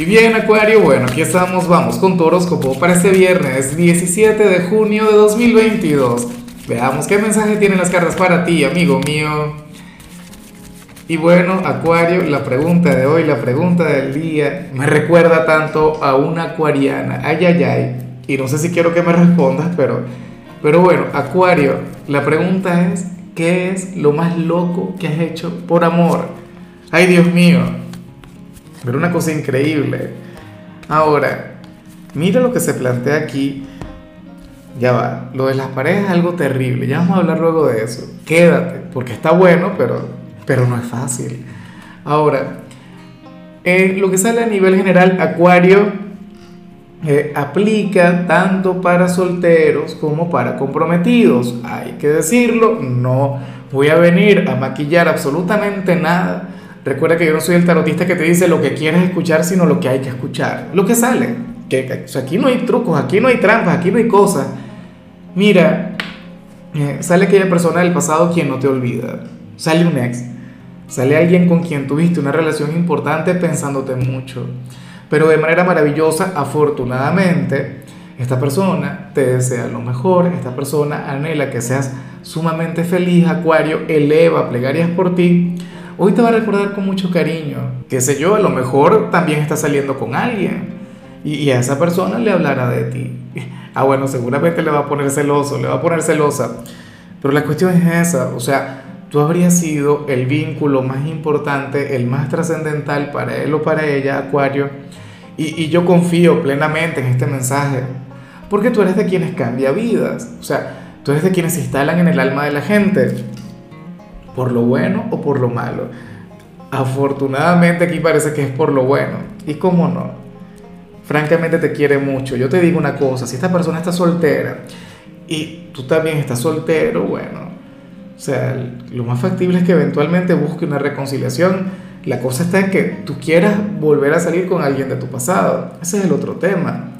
Y bien, Acuario, bueno, aquí estamos, vamos con tu horóscopo para este viernes 17 de junio de 2022. Veamos qué mensaje tienen las cartas para ti, amigo mío. Y bueno, Acuario, la pregunta de hoy, la pregunta del día, me recuerda tanto a una acuariana. Ay, ay, ay. Y no sé si quiero que me respondas, pero, pero bueno, Acuario, la pregunta es, ¿qué es lo más loco que has hecho por amor? Ay, Dios mío. Pero una cosa increíble. Ahora, mira lo que se plantea aquí. Ya va, lo de las parejas es algo terrible. Ya vamos a hablar luego de eso. Quédate, porque está bueno, pero, pero no es fácil. Ahora, lo que sale a nivel general, Acuario eh, aplica tanto para solteros como para comprometidos. Hay que decirlo, no voy a venir a maquillar absolutamente nada Recuerda que yo no soy el tarotista que te dice lo que quieres escuchar, sino lo que hay que escuchar. Lo que sale. Que, aquí no hay trucos, aquí no hay trampas, aquí no hay cosas. Mira, eh, sale aquella persona del pasado quien no te olvida. Sale un ex. Sale alguien con quien tuviste una relación importante pensándote mucho. Pero de manera maravillosa, afortunadamente, esta persona te desea lo mejor, esta persona anhela que seas sumamente feliz, Acuario, eleva plegarias por ti hoy te va a recordar con mucho cariño. Qué sé yo, a lo mejor también está saliendo con alguien y, a esa persona le hablará de ti. Ah, bueno, seguramente le va a poner celoso, le va a poner celosa. Pero la cuestión es esa, o sea, tú habrías sido el vínculo más importante, el más trascendental para él o para ella, Acuario. Y, y, yo confío plenamente en este mensaje, porque tú eres de quienes cambia vidas, o sea, tú eres de quienes se instalan en el alma de la gente por lo bueno o por lo malo. Afortunadamente aquí parece que es por lo bueno. ¿Y cómo no? Francamente te quiere mucho. Yo te digo una cosa, si esta persona está soltera y tú también estás soltero, bueno, o sea, lo más factible es que eventualmente busque una reconciliación. La cosa está en que tú quieras volver a salir con alguien de tu pasado. Ese es el otro tema.